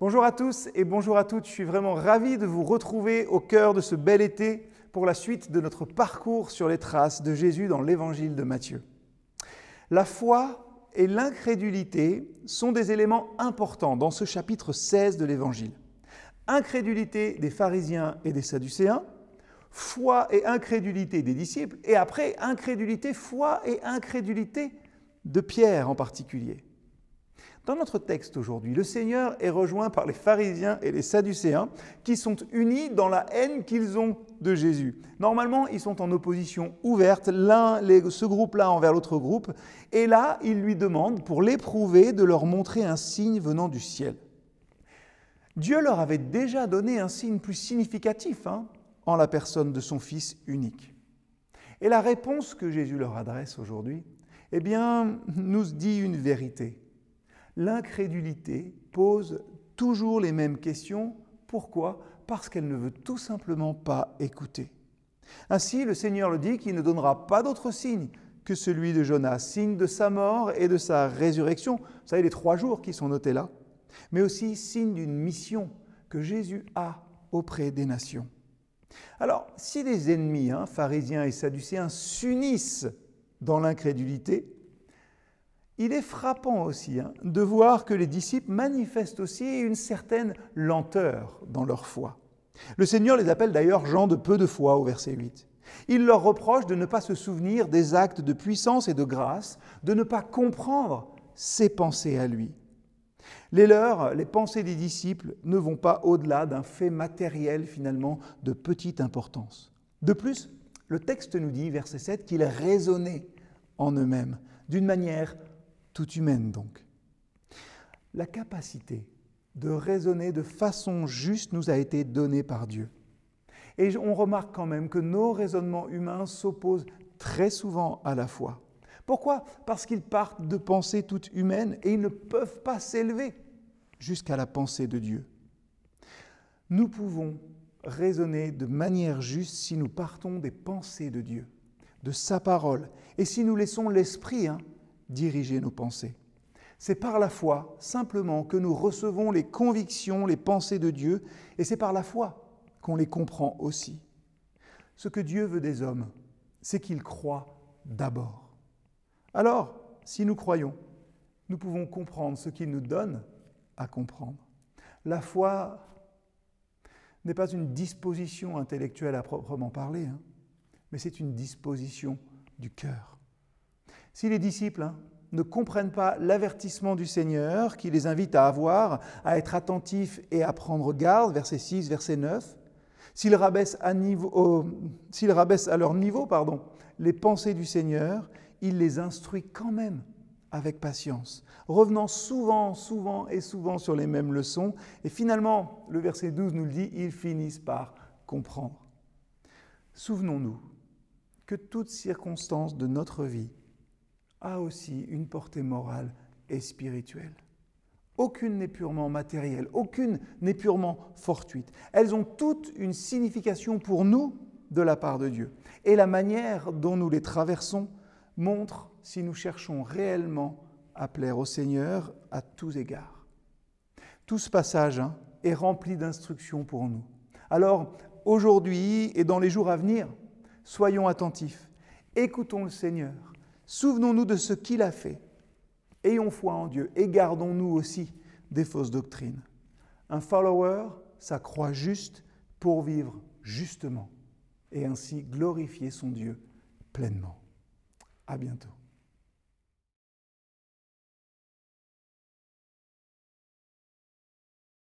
Bonjour à tous et bonjour à toutes. Je suis vraiment ravi de vous retrouver au cœur de ce bel été pour la suite de notre parcours sur les traces de Jésus dans l'évangile de Matthieu. La foi et l'incrédulité sont des éléments importants dans ce chapitre 16 de l'évangile. Incrédulité des pharisiens et des sadducéens, foi et incrédulité des disciples, et après incrédulité, foi et incrédulité de Pierre en particulier. Dans notre texte aujourd'hui, le Seigneur est rejoint par les pharisiens et les sadducéens qui sont unis dans la haine qu'ils ont de Jésus. Normalement, ils sont en opposition ouverte, l'un, ce groupe-là envers l'autre groupe, et là, il lui demande, pour l'éprouver, de leur montrer un signe venant du ciel. Dieu leur avait déjà donné un signe plus significatif hein, en la personne de son Fils unique. Et la réponse que Jésus leur adresse aujourd'hui, eh bien, nous dit une vérité L'incrédulité pose toujours les mêmes questions. Pourquoi? Parce qu'elle ne veut tout simplement pas écouter. Ainsi, le Seigneur le dit qu'il ne donnera pas d'autre signe que celui de Jonas, signe de sa mort et de sa résurrection. Vous savez, les trois jours qui sont notés là, mais aussi signe d'une mission que Jésus a auprès des nations. Alors, si les ennemis, hein, pharisiens et sadducéens, s'unissent dans l'incrédulité, il est frappant aussi hein, de voir que les disciples manifestent aussi une certaine lenteur dans leur foi. Le Seigneur les appelle d'ailleurs gens de peu de foi au verset 8. Il leur reproche de ne pas se souvenir des actes de puissance et de grâce, de ne pas comprendre ses pensées à lui. Les leurs, les pensées des disciples, ne vont pas au-delà d'un fait matériel finalement de petite importance. De plus, le texte nous dit, verset 7, qu'ils raisonnaient en eux-mêmes d'une manière tout humaine donc. La capacité de raisonner de façon juste nous a été donnée par Dieu. Et on remarque quand même que nos raisonnements humains s'opposent très souvent à la foi. Pourquoi? Parce qu'ils partent de pensées toutes humaines et ils ne peuvent pas s'élever jusqu'à la pensée de Dieu. Nous pouvons raisonner de manière juste si nous partons des pensées de Dieu, de sa parole, et si nous laissons l'Esprit hein, diriger nos pensées. C'est par la foi simplement que nous recevons les convictions, les pensées de Dieu, et c'est par la foi qu'on les comprend aussi. Ce que Dieu veut des hommes, c'est qu'ils croient d'abord. Alors, si nous croyons, nous pouvons comprendre ce qu'il nous donne à comprendre. La foi n'est pas une disposition intellectuelle à proprement parler, hein, mais c'est une disposition du cœur. Si les disciples hein, ne comprennent pas l'avertissement du Seigneur qui les invite à avoir, à être attentifs et à prendre garde, verset 6, verset 9, s'ils rabaissent à, leur niveau pardon, les pensées du Seigneur, il les instruit quand même avec patience, revenant souvent, souvent et souvent sur les mêmes leçons. Et finalement, le verset 12 nous le dit, ils finissent par comprendre. Souvenons-nous que toute circonstance de notre vie a aussi une portée morale et spirituelle. Aucune n'est purement matérielle, aucune n'est purement fortuite. Elles ont toutes une signification pour nous de la part de Dieu. Et la manière dont nous les traversons montre si nous cherchons réellement à plaire au Seigneur à tous égards. Tout ce passage hein, est rempli d'instructions pour nous. Alors, aujourd'hui et dans les jours à venir, soyons attentifs, écoutons le Seigneur, Souvenons-nous de ce qu'il a fait. Ayons foi en Dieu et gardons-nous aussi des fausses doctrines. Un follower, ça juste pour vivre justement et ainsi glorifier son Dieu pleinement. À bientôt.